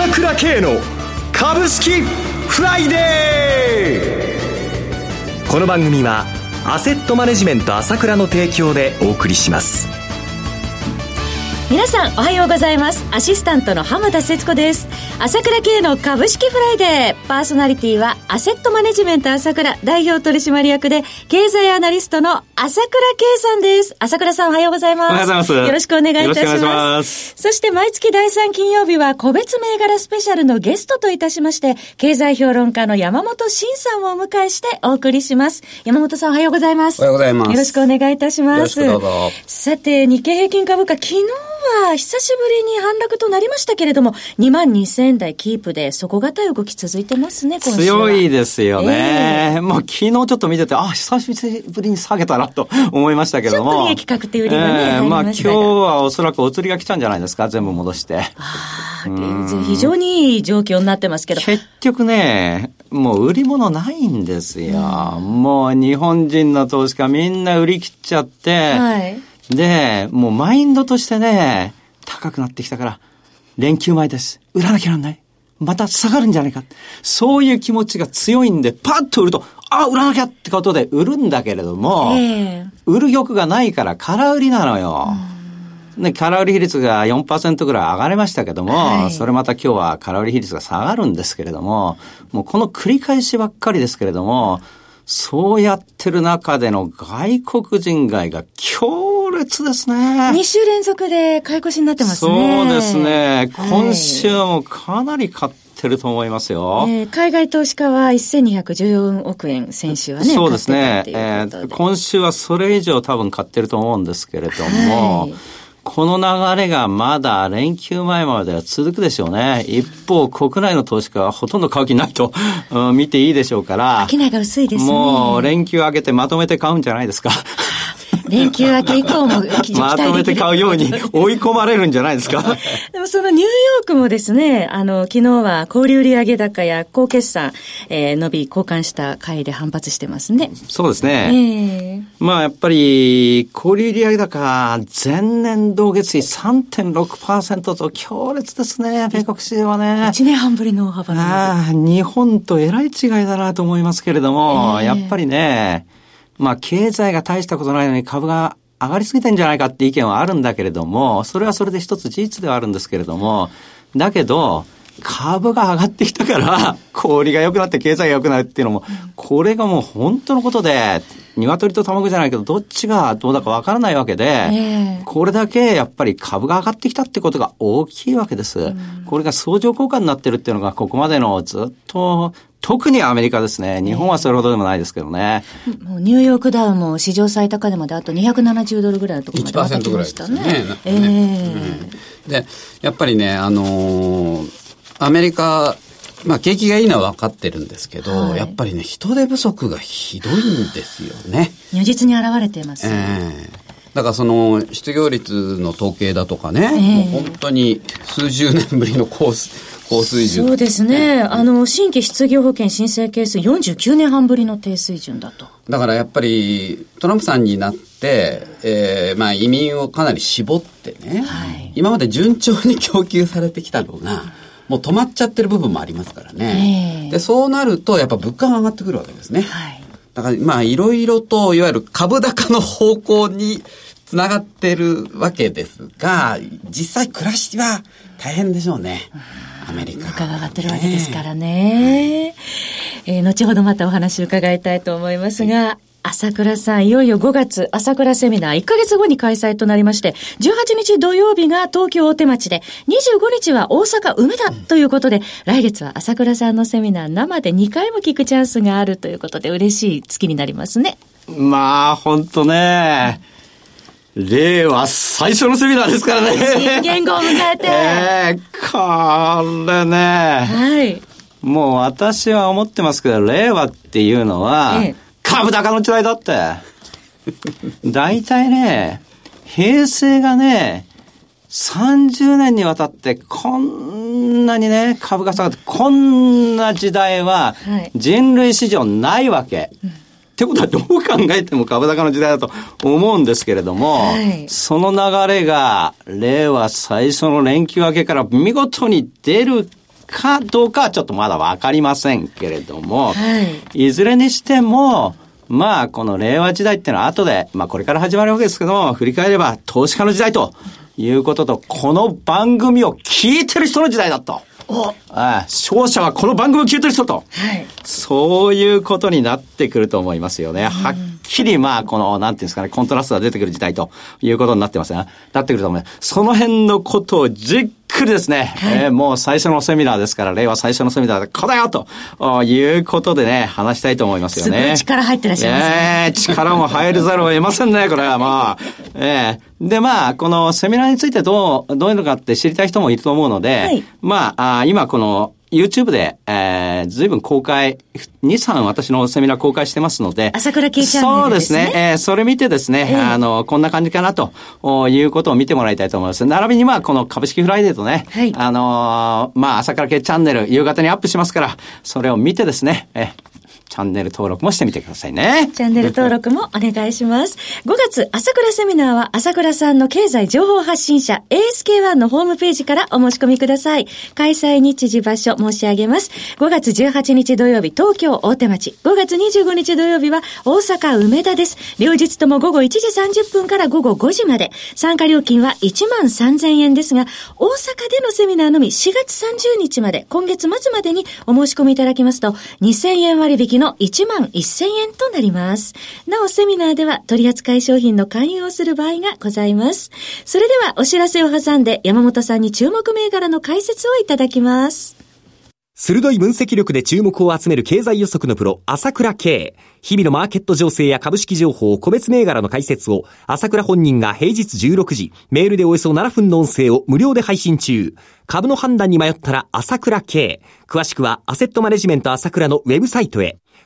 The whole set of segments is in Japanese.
朝倉慶の株式フライデー。この番組はアセットマネジメント朝倉の提供でお送りします。皆さんおはようございます。アシスタントの浜田節子です。朝倉慶の株式フライデー。パーソナリティはアセットマネジメント朝倉代表取締役で経済アナリストの朝倉慶さんです。朝倉さんおはようございます。おはようございます。よろしくお願いいたします。よろしくお願いします。そして毎月第3金曜日は個別銘柄スペシャルのゲストといたしまして経済評論家の山本伸さんをお迎えしてお送りします。山本さんおはようございます。おはようございます。よろしくお願いいたします。よろしくどうぞ。さて日経平均株価昨日は久しぶりに反落となりましたけれども、2万2000円台キープで底堅い動き続いてますね、今週は。強いですよね。ええもう昨日ちょっと見てて、あ、久しぶりに下げたなと思いましたけども。ちょっと利益確定売りがね入りまあ今日はおそらくお釣りが来たんじゃないですか、全部戻して。あー非常にいい状況になってますけど。結局ね、もう売り物ないんですよ。もう日本人の投資家みんな売り切っちゃって、はい。で、もうマインドとしてね、高くなってきたから、連休前です。売らなきゃなんない。また下がるんじゃないか。そういう気持ちが強いんで、パッと売ると、あ、売らなきゃってことで売るんだけれども、ええ売る欲がないから空売りなのよ。で、空売り比率が4%ぐらい上がりましたけども、はいそれまた今日は空売り比率が下がるんですけれども、もうこの繰り返しばっかりですけれども、そうやってる中での外国人買いが強烈ですね。2週連続で買い越しになってますね。そうですね。はい今週もかなり買ってると思いますよ。えー海外投資家は1214億円、先週はね。そうですね。買えー今週はそれ以上多分買ってると思うんですけれども、はいこの流れがまだ連休前までは続くでしょうね。一方、国内の投資家はほとんど買う気ないと、うん見ていいでしょうから。商いが薄いですね。もう連休明けてまとめて買うんじゃないですか。連休明け以降も期まとめて買うように追い込まれるんじゃないですか？でもそのニューヨークもですね、あの、昨日は小売売上高や高決算、えー伸び交換した回で反発してますね。そうですえね。えまあやっぱり、小売売上高、前年同月比3.6%と強烈ですね、米国市場はね。1年半ぶりの大幅なああ、日本とえらい違いだなと思いますけれども、ええやっぱりね、まあ経済が大したことないのに株が上がりすぎてんじゃないかって意見はあるんだけれども、それはそれで一つ事実ではあるんですけれども、だけど、株が上がってきたから、小売りが良くなって経済が良くなるっていうのも、これがもう本当のことで、鶏と卵じゃないけど、どっちがどうだかわからないわけで、ええこれだけやっぱり株が上がってきたってことが大きいわけです。これが相乗効果になってるっていうのがここまでのずっと、特にアメリカですね。日本はそれほどでもないですけどね。もうニューヨークダウも史上最高値まであと270ドルぐらいのところまで上がってきましたね。1%ぐらいですねええで、やっぱりね、あのーアメリカ、まあ景気がいいのは分かってるんですけど、はいやっぱりね、人手不足がひどいんですよね。如実に現れています。ええだからその失業率の統計だとかね、ええもう本当に数十年ぶりの高す高水準。そうですね。あの、新規失業保険申請係数49年半ぶりの低水準だと。だからやっぱりトランプさんになって、えーまあ移民をかなり絞ってね、はい今まで順調に供給されてきたのが、もう止まっちゃってる部分もありますからね。ええで、そうなるとやっぱ物価が上がってくるわけですね。はい。だからまあいろいろといわゆる株高の方向につながってるわけですが、実際暮らしは大変でしょうね。アメリカ。物価が上がってるわけですからね。えー後ほどまたお話伺いたいと思いますが、朝倉さん、いよいよ5月、朝倉セミナー1ヶ月後に開催となりまして、18日土曜日が東京大手町で、25日は大阪梅田ということで、来月は朝倉さんのセミナー生で2回も聞くチャンスがあるということで、嬉しい月になりますね。まあ、ほんとね、令和最初のセミナーですからね。新元号を迎えて。ええこれね、はい。もう私は思ってますけど、令和っていうのはええ、株高の時代だって。大体ね、平成がね、30年にわたってこんなにね、株が下がって、こんな時代ははい人類史上ないわけ。ってことはどう考えても株高の時代だと思うんですけれども、はいその流れが令和最初の連休明けから見事に出るかどうかはちょっとまだわかりませんけれども、はい。いずれにしても、まあ、この令和時代っていうのは後で、まあこれから始まるわけですけども、振り返れば投資家の時代ということと、この番組を聞いてる人の時代だと。お、ああ勝者はこの番組を聞いてる人と。はい。そういうことになってくると思いますよね。はっきりまあ、この、なんていうんですかね、コントラストが出てくる時代ということになってますね。なってくると思います。その辺のことをじっくりですね、えーもう最初のセミナーですから、令和最初のセミナーで、これだよとあいうことでね、話したいと思いますよね。力入ってらっしゃいますねええ力も入るざるを得ませんね、これはまあ。ええで、まあ、このセミナーについてどう、どういうのかって知りたい人もいると思うので、はいまあ、あ今この、YouTube で、えー、随分公開、2、3私のセミナー公開してますので。朝倉慶チャンネルでねそうですすね。えー、それ見てですね、ええあの、こんな感じかなとおいうことを見てもらいたいと思います。並びにまあ、この株式フライデーとね、はいあのーまあ、朝倉慶チャンネル、夕方にアップしますから、それを見てですね、えチャンネル登録もしてみてくださいね。チャンネル登録もお願いします。5月、朝倉セミナーは、朝倉さんの経済情報発信者、ASK1 のホームページからお申し込みください。開催日時場所申し上げます。5月18日土曜日、東京大手町。5月25日土曜日は、大阪梅田です。両日とも午後1時30分から午後5時まで。参加料金は1万3000円ですが、大阪でのセミナーのみ4月30日まで、今月末までにお申し込みいただきますと、2000円割引の1万1000円となります。なお、セミナーでは取扱い商品の勧誘をする場合がございます。それでは、お知らせを挟んで、山本さんに注目銘柄の解説をいただきます。鋭い分析力で注目を集める経済予測のプロ、朝倉慶。日々のマーケット情勢や株式情報、個別銘柄の解説を、朝倉本人が平日16時、メールでおよそ7分の音声を無料で配信中。株の判断に迷ったら朝倉慶。詳しくは、アセットマネジメント朝倉のウェブサイトへ。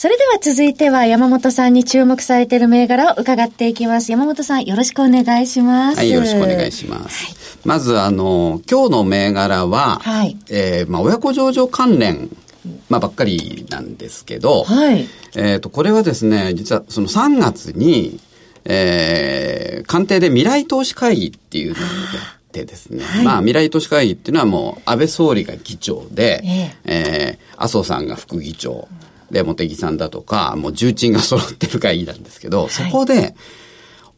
それでは続いては山本さんに注目されている銘柄を伺っていきます。山本さん、よろしくお願いします。はい、よろしくお願いします。まず、あの、今日の銘柄は、はいえーまあ、親子上場関連、まあ、ばっかりなんですけど、はい。えっ、と、これはですね、実はその3月に、えー、官邸で未来投資会議っていうのをやってですね、まあ、未来投資会議っていうのはもう、安倍総理が議長で、ええー麻生さんが副議長、で、茂木さんだとか、もう重鎮が揃ってる会議なんですけど、そこで、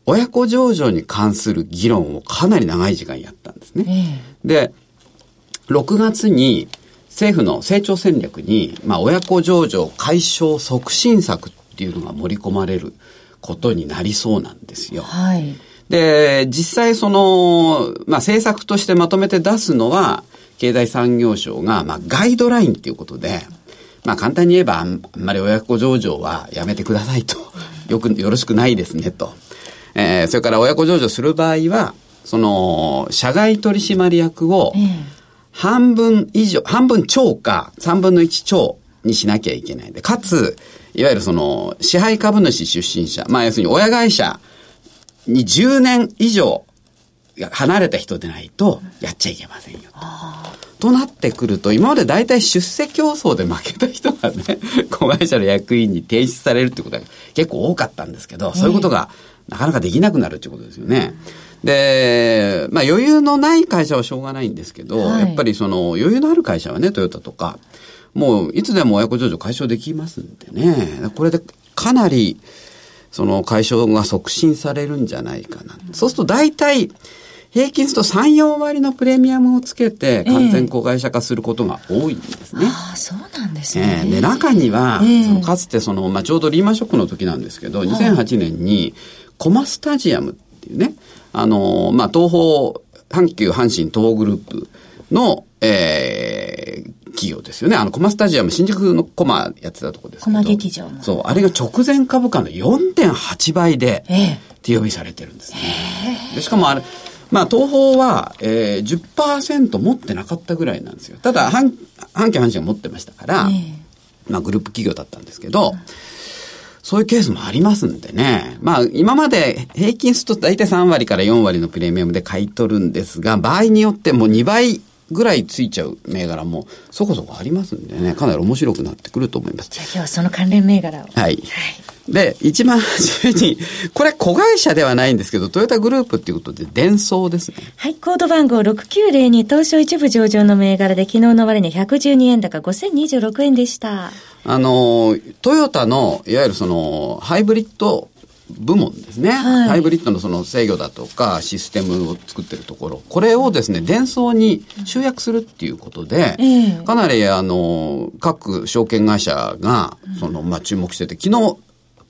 親子上場に関する議論をかなり長い時間やったんですね。で、6月に政府の成長戦略に、まあ、親子上場解消促進策っていうのが盛り込まれることになりそうなんですよ。はい。で、実際その、まあ、政策としてまとめて出すのは、経済産業省が、まあ、ガイドラインっていうことで、まあ、簡単に言えば、あんまり親子上場はやめてくださいと。よく、よろしくないですね、と。えーそれから親子上場する場合は、その、社外取締役を、半分以上、半分超か、三分の一超にしなきゃいけないで、かつ、いわゆるその、支配株主出身者、まあ要するに親会社に10年以上離れた人でないとやっちゃいけませんよと。となってくると、今まで大体出世競争で負けた人がね、子会社の役員に提出されるってことが結構多かったんですけど、そういうことがなかなかできなくなるってことですよね。で、まあ余裕のない会社はしょうがないんですけど、はいやっぱりその余裕のある会社はね、トヨタとか、もういつでも親子上場解消できますんでね、これでかなり、その解消が促進されるんじゃないかな。そうすると大体、平均すると3、4割のプレミアムをつけて完全子会社化することが多いんですね。ああ、そうなんですえね。えで、中には、ええそのかつてその、まあ、ちょうどリーマンショックの時なんですけど、2008年に、コマスタジアムっていうね、あの、まあ、東方、阪急阪神東グループの、えー企業ですよね。あの、コマスタジアム、新宿のコマやってたとこですけど。コマ劇場のそう、あれが直前株価の4.8倍で、ええ手呼びされてるんですね。でしかもあれ、まあ、東宝は、えー、10%持ってなかったぐらいなんですよ。ただ、半、半期半期は持ってましたから、えー、まあ、グループ企業だったんですけど、そういうケースもありますんでね。まあ、今まで平均すると大体3割から4割のプレミアムで買い取るんですが、場合によってもう2倍ぐらいついちゃう銘柄もそこそこありますんでね、かなり面白くなってくると思います。じゃあ今日はその関連銘柄を。はい。はい。で、一番初めに、これ子会社ではないんですけど、トヨタグループっていうことで、伝送ですね。はい、コード番号6902、東証一部上場の銘柄で、昨日の終値112円高5026円でした。あの、トヨタの、いわゆるその、ハイブリッド部門ですね、はい、ハイブリッドのその制御だとかシステムを作ってるところ、これをですね、伝送に集約するっていうことで、かなりあの、各証券会社が、その、まあ、注目してて、昨日、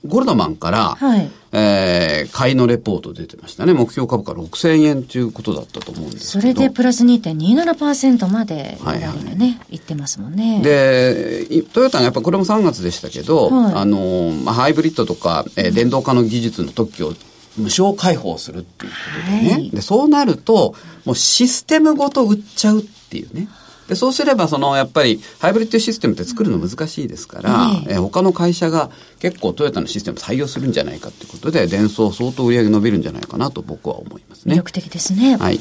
ゴールドマンから、はい、えー、買いのレポート出てましたね。目標株価6000円ということだったと思うんですそれでプラス2.27%まで、はいはい、ね、いってますもんね。で、トヨタがやっぱこれも3月でしたけど、はい、あの、まあ、ハイブリッドとか、えー、電動化の技術の特許を無償開放するっていうことでね。はい、で、そうなると、もうシステムごと売っちゃうっていうね。で、そうすれば、その、やっぱり、ハイブリッドシステムって作るの難しいですから、ええ他の会社が結構トヨタのシステム採用するんじゃないかということで、電装相当売り上げ伸びるんじゃないかなと僕は思いますね。魅力的ですね。はい。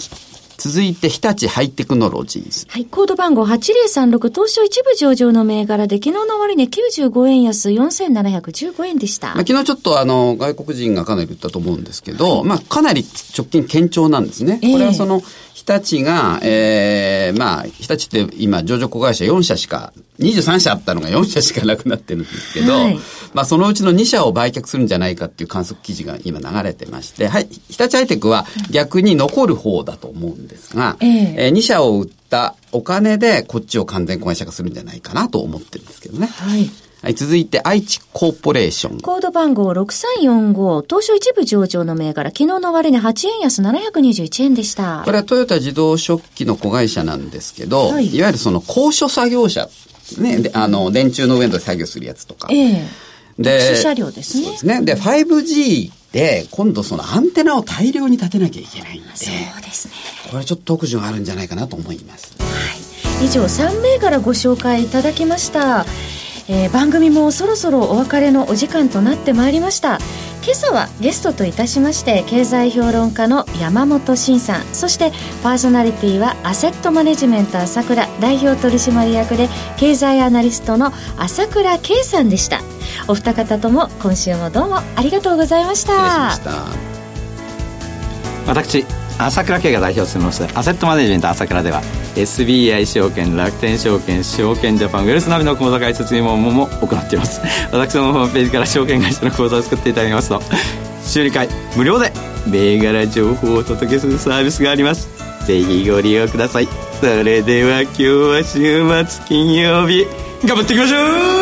続いて、日立ハイテクノロジーズ。はい、コード番号8036、東証一部上場の銘柄で、昨日の終値95円安4715円でした。まあ、昨日ちょっとあの、外国人がかなり言ったと思うんですけど、はい、まあ、かなり直近堅調なんですね。これはその、日立が、ええー、まあ、日立って今、上場子会社4社しか、23社あったのが4社しかなくなってるんですけど、はい、まあ、そのうちの2社を売却するんじゃないかっていう観測記事が今流れてまして、はい、日立ハイテクは逆に残る方だと思うんですが、えー、えー、2社を売ったお金でこっちを完全子会社化するんじゃないかなと思ってるんですけどね。はい。はい、続いて、愛知コーポレーション。コード番号6345、東証一部上場の銘柄、昨日の終値8円安721円でした。これはトヨタ自動食器の子会社なんですけど、はい、いわゆるその高所作業車、ね、であの、電柱の上で作業するやつとか。ええー、で、車両ですね。そうですね。で、5G で、今度そのアンテナを大量に立てなきゃいけないんで。そうですね。これちょっと特需があるんじゃないかなと思います。はい。以上3銘柄ご紹介いただきました。えー、番組もそろそろお別れのお時間となってまいりました。今朝はゲストといたしまして経済評論家の山本慎さん。そしてパーソナリティはアセットマネジメント朝倉代表取締役で経済アナリストの朝倉圭さんでした。お二方とも今週もどうもありがとうございました。私朝倉慶が代表を務めます。アセットマネジメント朝倉では SBI 証券楽天証券証券ジャパンウェルスナビの口座開設入門も行っています。私のホームページから証券会社の口座を作っていただきますと週2回無料で銘柄情報をお届けするサービスがあります。ぜひご利用ください。それでは今日は週末金曜日頑張っていきましょう